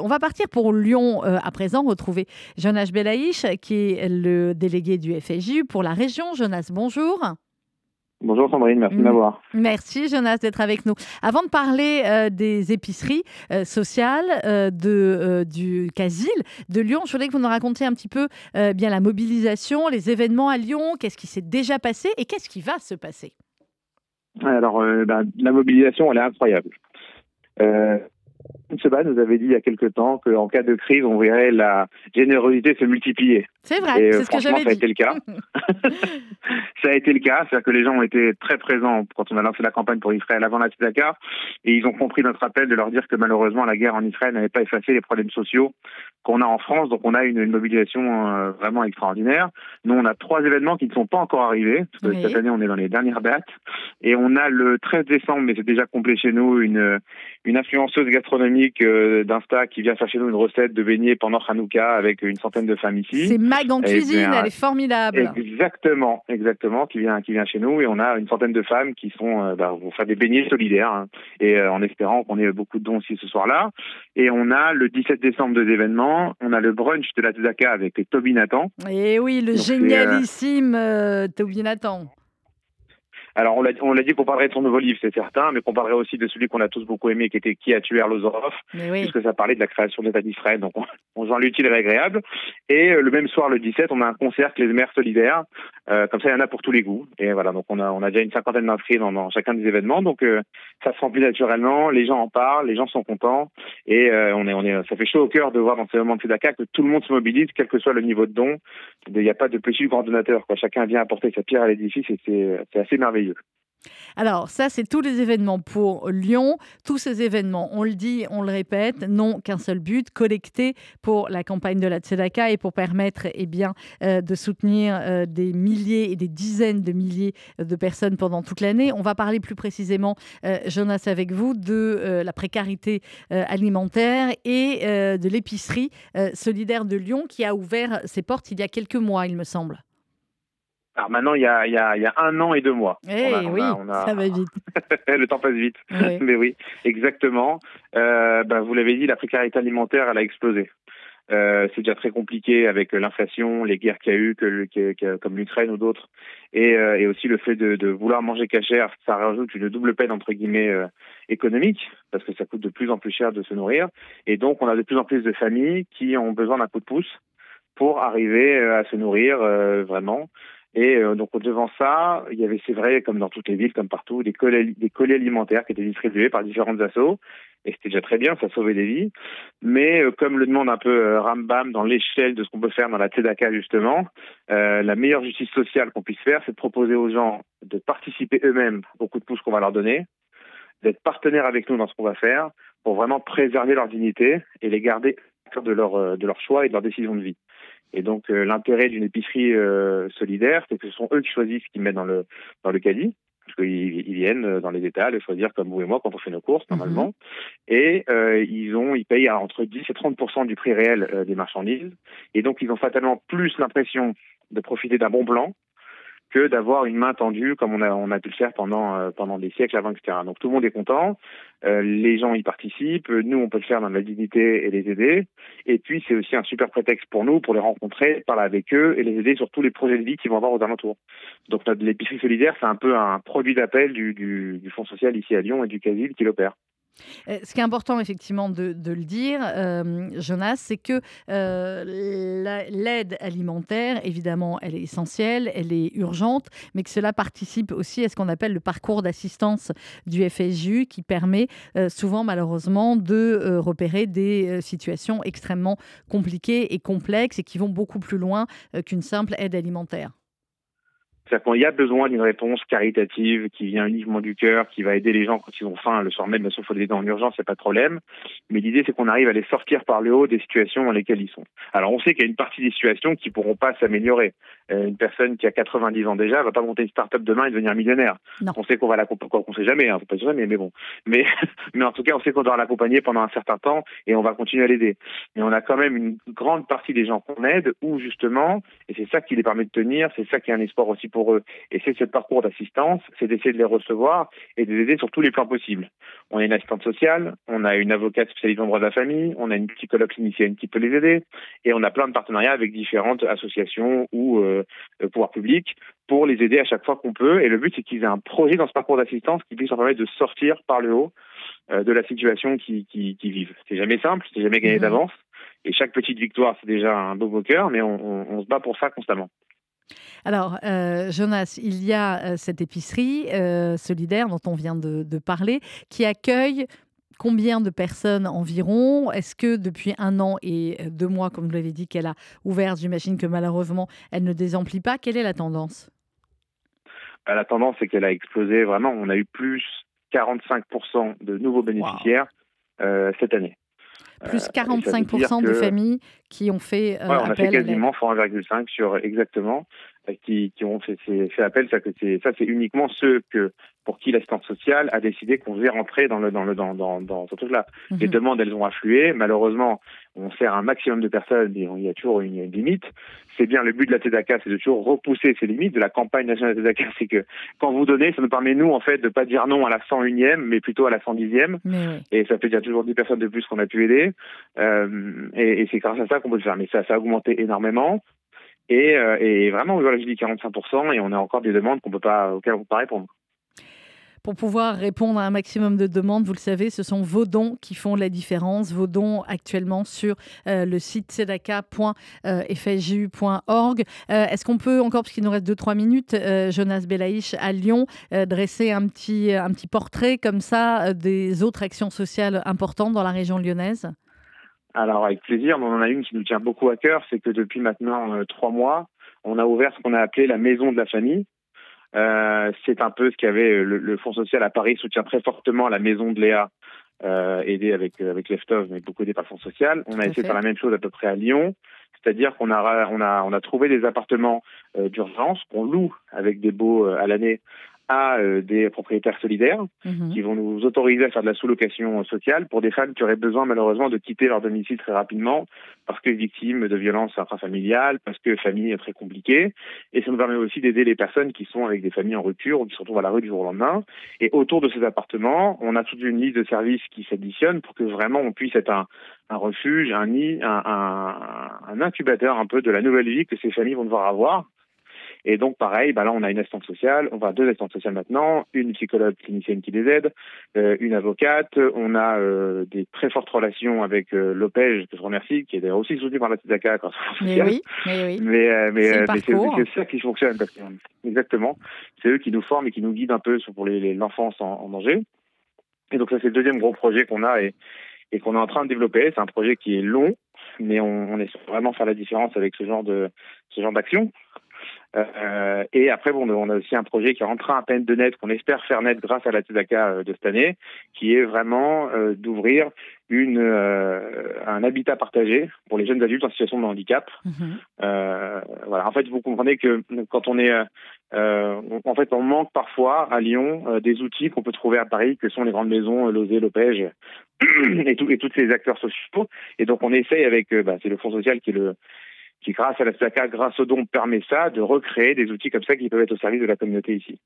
On va partir pour Lyon euh, à présent, retrouver Jonas Belaïch, qui est le délégué du FSJU pour la région. Jonas, bonjour. Bonjour Sandrine, merci de m'avoir. Merci Jonas d'être avec nous. Avant de parler euh, des épiceries euh, sociales de, du Casil de Lyon, je voudrais que vous nous racontiez un petit peu bien la mobilisation, les événements à Lyon, qu'est-ce qui s'est déjà passé et qu'est-ce qui va se passer? Alors, bah, la mobilisation, elle est incroyable. Seba nous avait dit il y a quelque temps qu'en cas de crise, on verrait la générosité se multiplier. C'est vrai, euh, c'est ce que j'avais dit. Ça a été le cas. ça a été le cas, c'est-à-dire que les gens ont été très présents quand on a lancé la campagne pour Israël avant la Tzedaka, et ils ont compris notre appel de leur dire que malheureusement la guerre en Israël n'avait pas effacé les problèmes sociaux qu'on a en France, donc on a une, mobilisation euh, vraiment extraordinaire. Nous, on a trois événements qui ne sont pas encore arrivés, parce que cette année on est dans les dernières dates, et on a le 13 décembre, mais c'est déjà complet chez nous, une, une influenceuse gastronomique euh, d'Insta qui vient chercher nous une recette de beignets pendant Hanouka avec une centaine de femmes ici. Mag en eh cuisine, elle est formidable. Exactement, exactement, qui vient, qui vient chez nous et on a une centaine de femmes qui sont euh, bah, vont faire des beignets solidaires hein, et euh, en espérant qu'on ait beaucoup de dons aussi ce soir-là. Et on a le 17 décembre deux événements, on a le brunch de la Tzedaka avec Toby Nathan. Et oui, le génialissime euh, Toby Nathan. Alors on l'a on l'a dit qu'on parlerait de son nouveau livre, c'est certain, mais qu'on parlerait aussi de celui qu'on a tous beaucoup aimé, qui était Qui a tué Arlozorov, oui. puisque ça parlait de la création de l'État d'Israël. Donc on, on joint l'utile et l'agréable. Et euh, le même soir, le 17, on a un concert les mères solidaires. Euh, comme ça, il y en a pour tous les goûts. Et voilà, donc on a on a déjà une cinquantaine d'inscrits dans, dans, chacun des événements. Donc euh, ça se remplit naturellement, les gens en parlent, les gens sont contents, et euh, on est on est ça fait chaud au cœur de voir dans ces moments de Sedaka que tout le monde se mobilise, quel que soit le niveau de don. Il n'y a pas de petit coordonnateur. Quoi. Chacun vient apporter sa pierre à l'édifice et c'est assez merveilleux. Alors, ça, c'est tous les événements pour Lyon. Tous ces événements, on le dit, on le répète, n'ont qu'un seul but, collecter pour la campagne de la Tzedaka et pour permettre eh bien, euh, de soutenir euh, des milliers et des dizaines de milliers de personnes pendant toute l'année. On va parler plus précisément, euh, Jonas, avec vous, de la précarité alimentaire et de l'épicerie solidaire de Lyon qui a ouvert ses portes il y a quelques mois, il me semble. Alors maintenant, il y, a, il, y a, il y a un an et deux mois. Eh oui, ça va vite. le temps passe vite. Mais oui, exactement. Euh, ben, vous l'avez dit, la précarité alimentaire, elle a explosé. Euh, c'est déjà très compliqué avec l'inflation, les guerres qu'il y a eu, que, comme l'Ukraine ou d'autres, et, euh, et, aussi le fait de, de, vouloir manger cachère, ça rajoute une double peine entre guillemets euh, économique, parce que ça coûte de plus en plus cher de se nourrir, et donc on a de plus en plus de familles qui ont besoin d'un coup de pouce pour arriver à se nourrir vraiment. Et euh, donc devant ça, il y avait, c'est vrai, comme dans toutes les villes, comme partout, des colis, des alimentaires qui étaient distribués par différentes assos. Et c'était déjà très bien, ça sauvait des vies. Mais euh, comme le demande un peu euh, Rambam dans l'échelle de ce qu'on peut faire dans la Tzedaka justement, la meilleure justice sociale qu'on puisse faire, c'est de proposer aux gens de participer eux-mêmes au coup de pouce qu'on va leur donner, d'être partenaires avec nous dans ce qu'on va faire, pour vraiment préserver leur dignité et les garder de leur, de leur choix et de leur décision de vie. Et donc euh, l'intérêt d'une épicerie euh, solidaire, c'est que ce sont eux qui choisissent ce qu'ils mettent dans le dans le caddie parce qu'ils ils viennent euh, dans les détails choisir comme vous et moi quand on fait nos courses normalement. Mhm. Et euh, ils ont, ils payent entre 10 et 30% du prix réel des marchandises. Et donc ils ont fatalement plus l'impression de profiter d'un bon plan que d'avoir une main tendue comme on a, on a pu le faire pendant, euh, pendant des siècles avant, etc. Donc tout le monde est content, euh, les gens y participent, nous on peut le faire dans la dignité et les aider. Et puis c'est aussi un super prétexte pour nous pour les rencontrer, parler avec eux et les aider sur tous les projets de vie qu'ils vont avoir aux alentours. Donc l'épicerie solidaire, c'est un peu un produit d'appel du, du, du Fonds social ici à Lyon et du CASIL qui l'opère. Euh, ce qui est important effectivement de, le dire, euh, Jonas, c'est que euh, l'aide alimentaire, évidemment, elle est essentielle, elle est urgente, mais que cela participe aussi à ce qu'on appelle le parcours d'assistance du FSJU qui permet souvent malheureusement de repérer des situations extrêmement compliquées et complexes et qui vont beaucoup plus loin qu'une simple aide alimentaire. C'est-à-dire qu'il y a besoin d'une réponse caritative qui vient uniquement du cœur, qui va aider les gens quand ils ont faim le soir même, sauf faut les aider en urgence, c'est pas de problème. Mais l'idée, c'est qu'on arrive à les sortir par le haut des situations dans lesquelles ils sont. Alors, on sait qu'il y a une partie des situations qui pourront pas s'améliorer. Euh, une personne qui a 90 ans déjà va pas monter une start-up demain et devenir millionnaire. On sait qu'on va l'accompagner, on sait jamais, hein, faut pas jamais, mais bon. Mais, mais en tout cas, on sait qu'on doit l'accompagner pendant un certain temps et on va continuer à l'aider. Mais on a quand même une grande partie des gens qu'on aide où justement, et c'est ça qui les permet de tenir, c'est ça qui est un espoir aussi pour eux. Et c'est ce parcours d'assistance, c'est d'essayer de les recevoir et de les aider sur tous les plans possibles. On a une assistante sociale, on a une avocate spécialisée en droit de la famille, on a une psychologue clinicienne qui peut les aider, et on a plein de partenariats avec différentes associations ou euh, pouvoirs publics pour les aider à chaque fois qu'on peut. Et le but, c'est qu'ils aient un projet dans ce parcours d'assistance qui puisse leur permettre de sortir par le haut euh, de la situation qu'ils qui, qui vivent. C'est jamais simple, c'est jamais gagné mhm. d'avance. Et chaque petite victoire, c'est déjà un beau beau cœur, mais on, on, se bat pour ça constamment. Alors, euh, Jonas, il y a euh, cette épicerie solidaire dont on vient de, de, parler, qui accueille combien de personnes environ? Est-ce que depuis un an et deux mois, comme vous l'avez dit, qu'elle a ouvert, j'imagine que malheureusement, elle ne désemplit pas. Quelle est la tendance? Bah, La tendance, c'est qu'elle a explosé vraiment. On a eu plus 45% de nouveaux bénéficiaires euh, cette année. Plus 45% euh, de familles qui ont fait euh, ouais, on a fait quasiment 1,5 sur exactement qui, qui ont fait, fait appel. Ça, ça c'est uniquement ceux que pour qui l'assistance sociale a décidé qu'on faisait rentrer dans le dans le dans dans, dans ce truc-là. Mhm. Les demandes, elles ont afflué. Malheureusement, on sert un maximum de personnes. il y a toujours une, une limite. C'est bien le but de la TEDACA, c'est de toujours repousser ces limites. De la campagne nationale de la TEDACA, c'est que quand vous donnez, ça nous permet nous en fait de pas dire non à la 101e, mais plutôt à la 110e. Et ça fait dire toujours 10 personnes de plus qu'on a pu aider. Euh, et, et c'est grâce à ça qu'on peut le faire. Mais ça, ça a augmenté énormément. Et, euh, et vraiment, voilà, je dis 45%, et on a encore des demandes qu'on peut pas, auxquelles on ne peut pas répondre. Pour pouvoir répondre à un maximum de demandes, vous le savez, ce sont vos dons qui font la différence. Vos dons actuellement sur euh, le site sedaka.fju.org. Euh, est-ce qu'on peut encore, parce qu'il nous reste 2-3 minutes, Jonas Belaïch à Lyon, dresser un petit, un petit portrait comme ça des autres actions sociales importantes dans la région lyonnaise? Alors avec plaisir, mais on en a une qui nous tient beaucoup à cœur, c'est que depuis maintenant euh, trois mois, on a ouvert ce qu'on a appelé la maison de la famille. Euh, c'est un peu ce qu'avait euh, le, le, Fonds social à Paris soutient très fortement la maison de Léa, euh, aidée avec avec Leftov, mais beaucoup aidée par le Fonds social. On a essayé de faire la même chose à peu près à Lyon, c'est-à-dire qu'on a on a on a trouvé des appartements euh, d'urgence qu'on loue avec des baux à l'année à euh, des propriétaires solidaires mhm. qui vont nous autoriser à faire de la sous-location sociale pour des femmes qui auraient besoin malheureusement de quitter leur domicile très rapidement parce que victimes de violences intrafamiliales, parce que famille est très compliquée. Et ça nous permet aussi d'aider les personnes qui sont avec des familles en rupture ou qui se retrouvent à la rue du jour au lendemain. Et autour de ces appartements, on a toute une liste de services qui s'additionnent pour que vraiment on puisse être un, un refuge, un nid, un, un, un incubateur un peu de la nouvelle vie que ces familles vont devoir avoir et donc, pareil, bah là, on a une assistante sociale, on va deux assistantes sociales maintenant, une psychologue clinicienne qui les aide, euh, une avocate, on a euh, des très fortes relations avec euh, l'OPEJ, que je remercie, qui est d'ailleurs aussi soutenu par la TEDACA. Mais oui, mais oui. Mais, euh, mais, euh, c'est ça qui fonctionne, parce que, exactement. C'est eux qui nous forment et qui nous guident un peu pour l'enfance en, en danger. Et donc, ça, c'est le deuxième gros projet qu'on a et, et qu'on est en train de développer. C'est un projet qui est long, mais on, on est vraiment faire la différence avec ce genre de ce genre d'action. Euh, et après, bon, on a aussi un projet qui est en train à peine de naître, qu'on espère faire naître grâce à la TEDACA euh, de cette année, qui est vraiment euh, d'ouvrir une euh, un habitat partagé pour les jeunes adultes en situation de handicap. Mhm. voilà. En fait, vous comprenez que quand on est, en fait, on manque parfois à Lyon des outils qu'on peut trouver à Paris, que sont les grandes maisons, Lozé, Lopège et, tout, et tous ces acteurs sociaux. Et donc, on essaye avec, bah, c'est le Fonds social qui est le qui, grâce à la SACA, grâce au don, permet ça, de recréer des outils comme ça qui peuvent être au service de la communauté ici.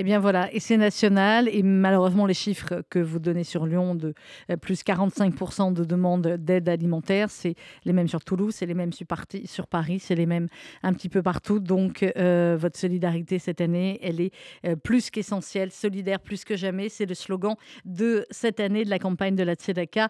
Eh bien voilà, et c'est national, et malheureusement les chiffres que vous donnez sur Lyon de euh, plus 45% de demandes d'aide alimentaire, c'est les mêmes sur Toulouse, c'est les mêmes sur, Paris, c'est les mêmes un petit peu partout. Donc euh, votre solidarité cette année, elle est euh, plus qu'essentielle, solidaire plus que jamais, c'est le slogan de cette année de la campagne de la Tzedaka.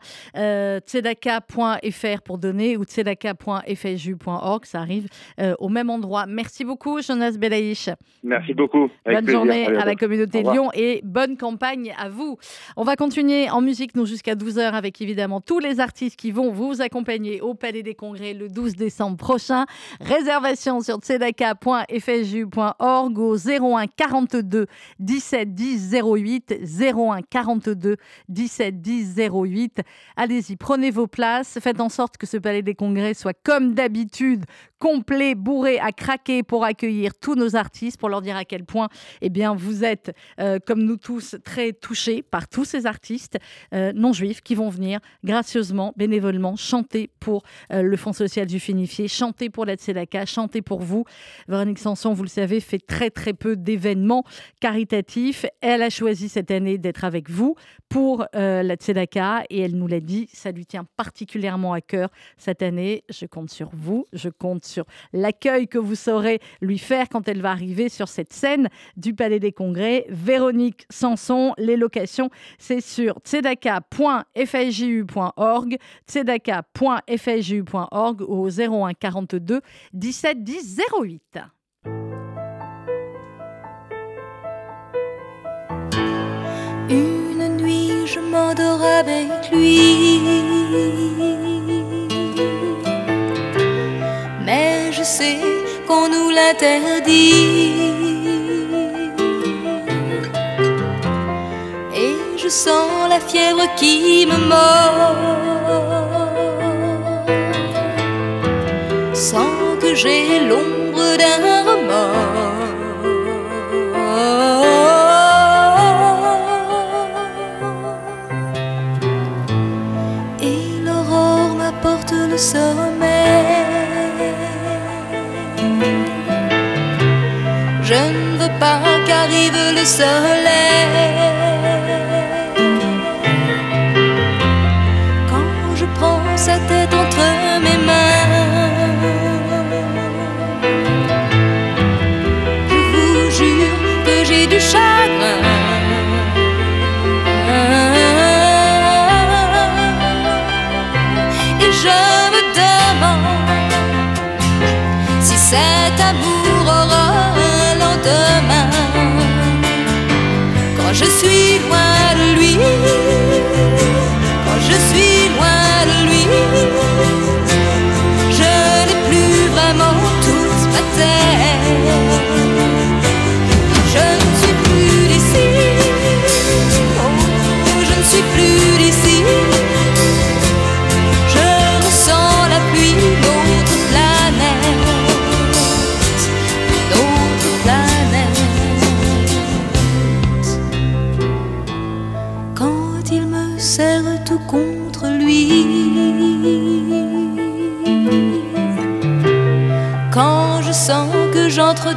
tzedaka.fr pour donner ou tzedaka.fju.fr ça arrive euh, au même endroit. Merci beaucoup, Jonas Belaïch. Merci beaucoup. bonne journée à, la communauté Lyon et bonne campagne à vous. On va continuer en musique, nous, jusqu'à 12h, avec évidemment tous les artistes qui vont vous accompagner au Palais des Congrès le 12 décembre prochain. Réservation sur tzedaka.fju.org au 01 42 17 10 08. 01 42 17 10 08. Allez-y, prenez vos places. Faites en sorte que ce Palais des Congrès soit comme d'habitude complet, bourré à craquer pour accueillir tous nos artistes, pour leur dire à quel point eh bien, vous êtes, euh, comme nous tous, très touchés par tous ces artistes euh, non juifs qui vont venir gracieusement, bénévolement, chanter pour euh, le Fonds social du Finifié, chanter pour la Tzedaka, chanter pour vous. Véronique Sanson, vous le savez, fait très très peu d'événements caritatifs. Elle a choisi cette année d'être avec vous pour la Tzedaka et elle nous l'a dit, ça lui tient particulièrement à cœur cette année. Je compte sur vous, je compte sur l'accueil que vous saurez lui faire quand elle va arriver sur cette scène du Palais des Congrès. Véronique Sanson, les locations, c'est sur tzedaka.fju.org, tzedaka.fju.org au 01 42 17 10 08. Une nuit, je m'endors avec lui je sais qu'on nous l'interdit. Et je sens la fièvre qui me mord, sans que j'ai l'ombre d'un remords. Et l'aurore m'apporte le sommeil. Pas qu'arrive le soleil.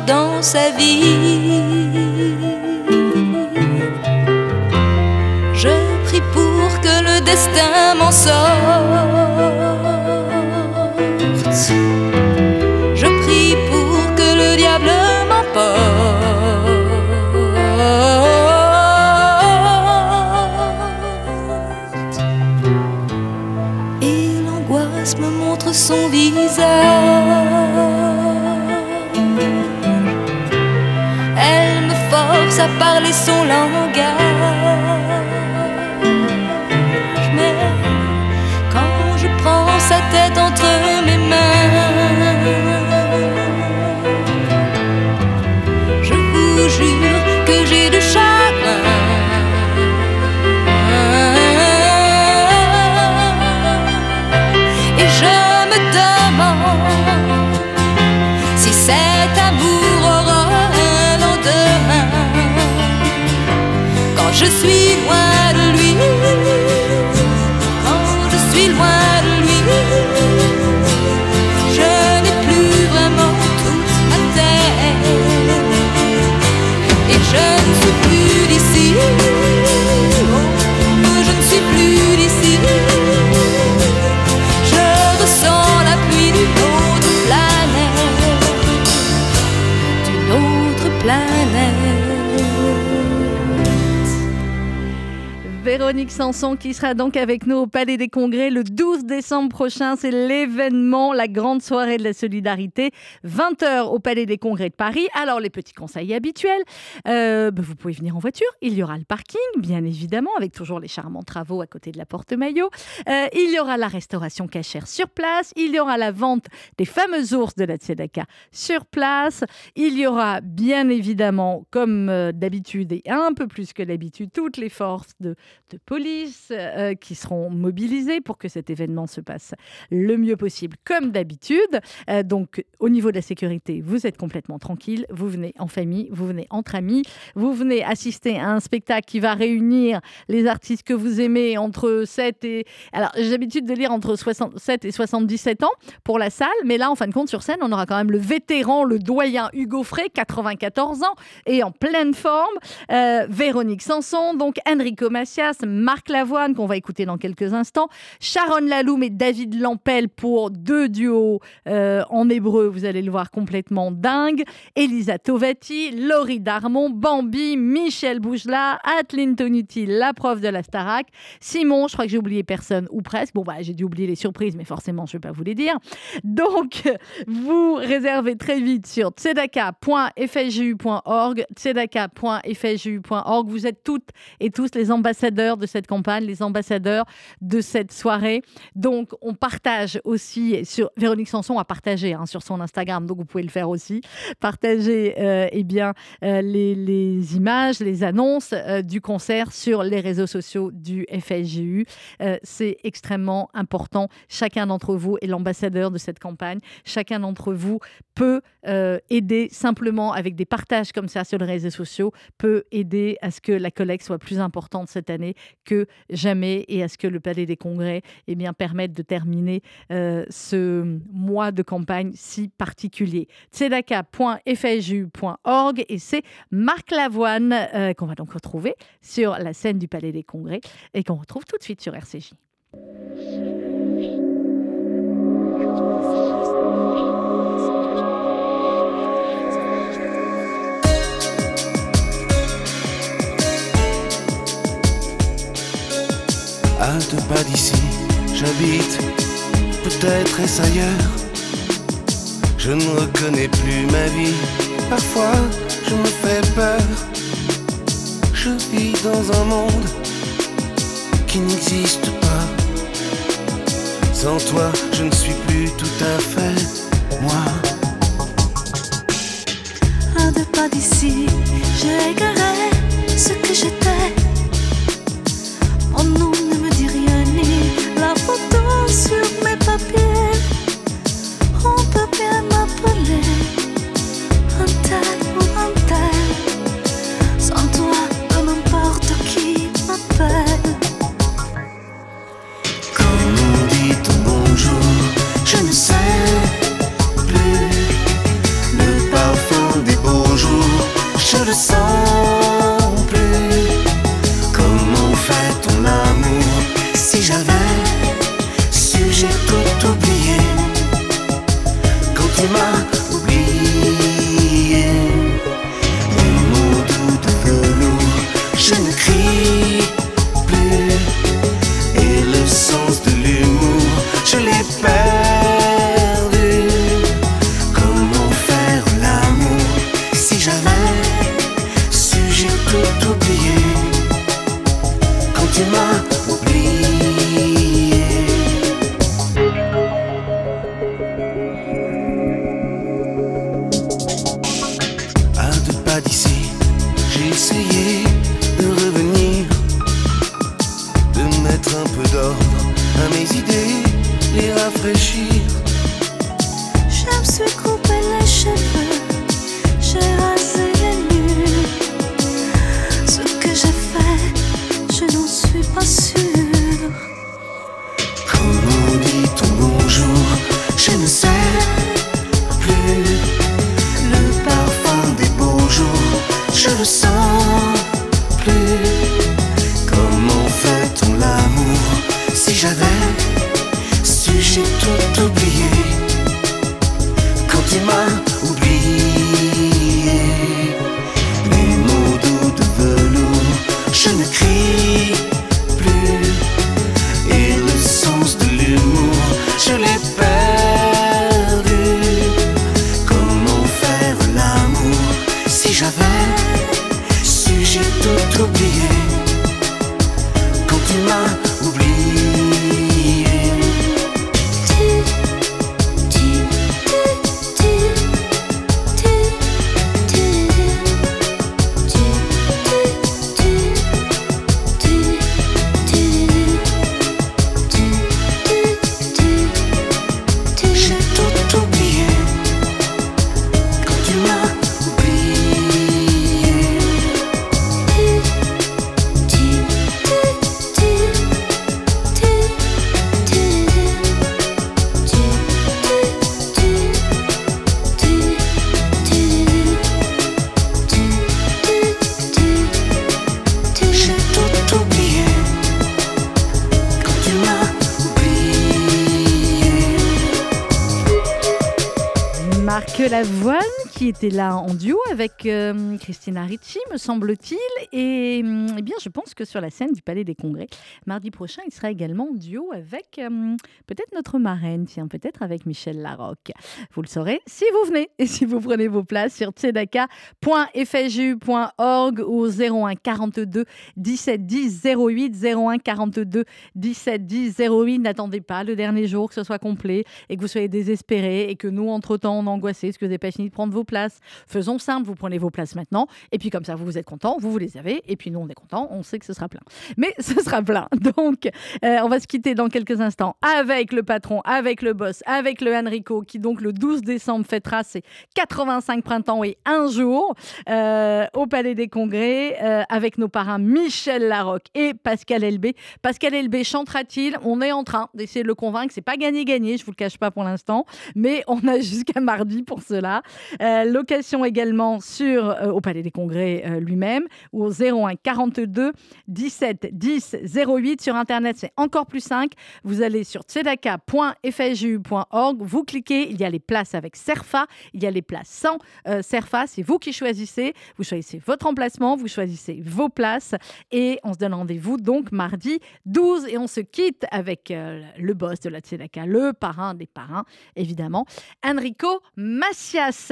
Dans sa vie, je prie pour que le destin m'en sorte. Parler son langage. Sanson qui sera donc avec nous au Palais des Congrès le 12 décembre prochain. C'est l'événement, la grande soirée de la solidarité, 20h au Palais des Congrès de Paris. Alors les petits conseils habituels, euh, bah, vous pouvez venir en voiture. Il y aura le parking, bien évidemment, avec toujours les charmants travaux à côté de la porte Maillot. Euh, il y aura la restauration cachère sur place. Il y aura la vente des fameux ours de la Tzedaka sur place. Il y aura bien évidemment, comme euh, d'habitude et un peu plus que d'habitude, toutes les forces de police euh, qui seront mobilisés pour que cet événement se passe le mieux possible, comme d'habitude. Euh, donc, au niveau de la sécurité, vous êtes complètement tranquille. Vous venez en famille, vous venez entre amis, vous venez assister à un spectacle qui va réunir les artistes que vous aimez entre 7 et. Alors, j'ai l'habitude de lire entre 67 et 77 ans pour la salle, mais là, en fin de compte, sur scène, on aura quand même le vétéran, le doyen Hugo Frey, 94 ans, et en pleine forme. Euh, Véronique Sanson, donc Enrico Macias, Marc Lavoine, qu'on va écouter dans quelques instants, Sharon Laloum et David Lampel pour deux duos euh, en hébreu, vous allez le voir complètement dingue, Elisa Tovati, Laurie Darmon, Bambi, Michel Boujela, Atlin Tonuti, la prof de la Starac, Simon, je crois que j'ai oublié personne ou presque, bon bah j'ai dû oublier les surprises, mais forcément je ne vais pas vous les dire. Donc, vous réservez très vite sur tzedaka.fju.org, tzedaka.fju.org. Vous êtes toutes et tous les ambassadeurs de cette campagne, les ambassadeurs de cette soirée. Donc, on partage aussi sur Véronique Sanson a partagé hein, sur son Instagram, donc vous pouvez le faire aussi. Partager euh, eh bien euh, les, images, les annonces euh, du concert sur les réseaux sociaux du FSGU. C'est extrêmement important. Chacun d'entre vous est l'ambassadeur de cette campagne. Chacun d'entre vous peut aider simplement avec des partages comme ça sur les réseaux sociaux, peut aider à ce que la collecte soit plus importante cette année que jamais et à ce que le Palais des Congrès eh bien, permette de terminer euh, ce mois de campagne si particulier. tzedaka.fju.org et c'est Marc Lavoine euh, qu'on va donc retrouver sur la scène du Palais des Congrès et qu'on retrouve tout de suite sur RCJ. À deux pas d'ici, j'habite, peut-être est-ce ailleurs. Je ne reconnais plus ma vie, parfois je me fais peur. Je vis dans un monde qui n'existe pas. Sans toi, je ne suis plus tout à fait moi. À deux pas d'ici, j'ai égaré ce que j'étais. Sur mes papiers, on peut bien m'appeler un tel pas d'ici. voix était là en duo avec euh, Christina Ricci, me semble-t-il. Et eh bien, je pense que sur la scène du Palais des Congrès, mardi prochain, il sera également en duo avec euh, peut-être notre marraine, tiens, peut-être avec Michel Larocque. Vous le saurez si vous venez et si vous prenez vos places sur tzedaka.fju.org ou 01 42 17 10 08 01 42 17 10 08. N'attendez pas le dernier jour que ce soit complet et que vous soyez désespéré et que nous, entre-temps, on angoissé parce que vous n'avez pas fini de prendre vos places. Faisons simple, vous prenez vos places maintenant et puis comme ça, vous, vous êtes content, vous, vous les avez et puis nous, on est content, on sait que ce sera plein. Mais ce sera plein. Donc, euh, on va se quitter dans quelques instants avec le patron, avec le boss, avec le Enrico qui, donc, le 12 décembre fêtera ses 85 printemps et un jour euh, au Palais des Congrès euh, avec nos parrains Michel Larocque et Pascal Elbé. Pascal Elbé chantera-t-il? On est en train d'essayer de le convaincre. C'est pas gagné-gagné, je vous le cache pas pour l'instant, mais on a jusqu'à mardi pour cela. Location également sur, euh, au Palais des Congrès euh, lui-même ou au 01 42 17 10 08. Sur Internet, c'est encore plus simple. Vous allez sur tzedaka.fju.org, vous cliquez, il y a les places avec Serfa, il y a les places sans Serfa. C'est vous qui choisissez. Vous choisissez votre emplacement, vous choisissez vos places et on se donne rendez-vous donc mardi 12 et on se quitte avec le boss de la Tzedaka, le parrain des parrains, évidemment, Enrico Macias.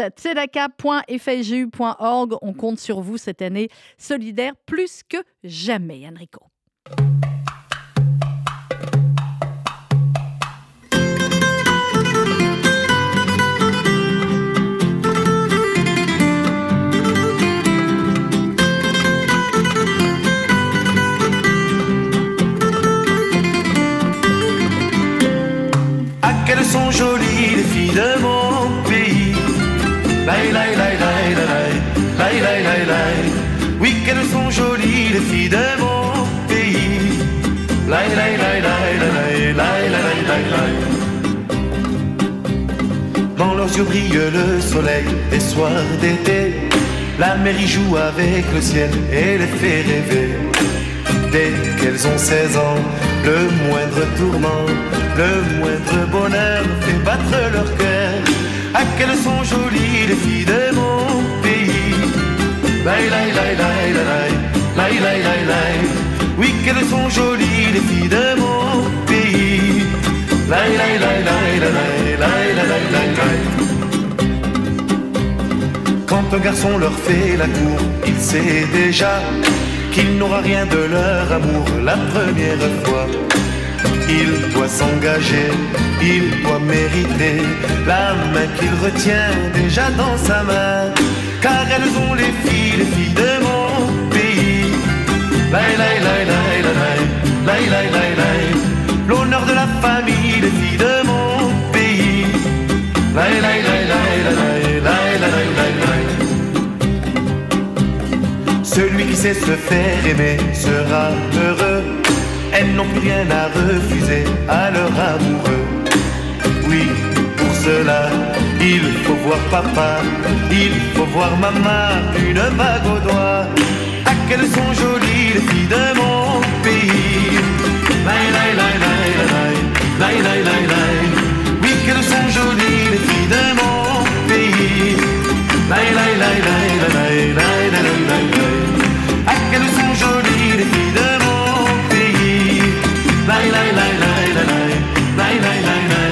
On compte sur vous cette année solidaire plus que jamais, Enrico. Les filles de mon pays. Laï, laï, laï, laï, laï, laï, laï, laï, laï. Dans leurs yeux brille le soleil des soirs d'été. La mer y joue avec le ciel et les fait rêver. Dès qu'elles ont 16 ans, le moindre tourment, le moindre bonheur fait battre leur cœur. Ah, qu'elles sont jolies les filles de mon pays. Laï, laï, laï, laï, laï, laï, laï, laï, laï. Oui, qu'elles sont jolies les filles de mon pays. Laï, laï, laï, laï, laï, laï, laï, laï, laï. Quand un garçon leur fait la cour, il sait déjà qu'il n'aura rien de leur amour la première fois. Il doit s'engager, il doit mériter la main qu'il retient déjà dans sa main. Car elles ont les filles, les filles de mon L'honneur de la famille, les filles de mon pays. Celui qui sait se faire aimer sera heureux. Elles n'ont rien à refuser à leur amoureux. Oui, pour cela, il faut voir papa, il faut voir maman, une bague au doigt. À quelles sont jolies les filles de mon pays. Laï, laï, laï, laï, laï, laï, laï, laï, Oui, qu'elles sont jolies les filles de mon pays. Laï, laï, laï, laï, laï, laï, laï, laï, laï, Ah, qu'elles sont jolies les filles de mon pays. Laï, laï, laï, laï, laï, laï, laï, laï, laï.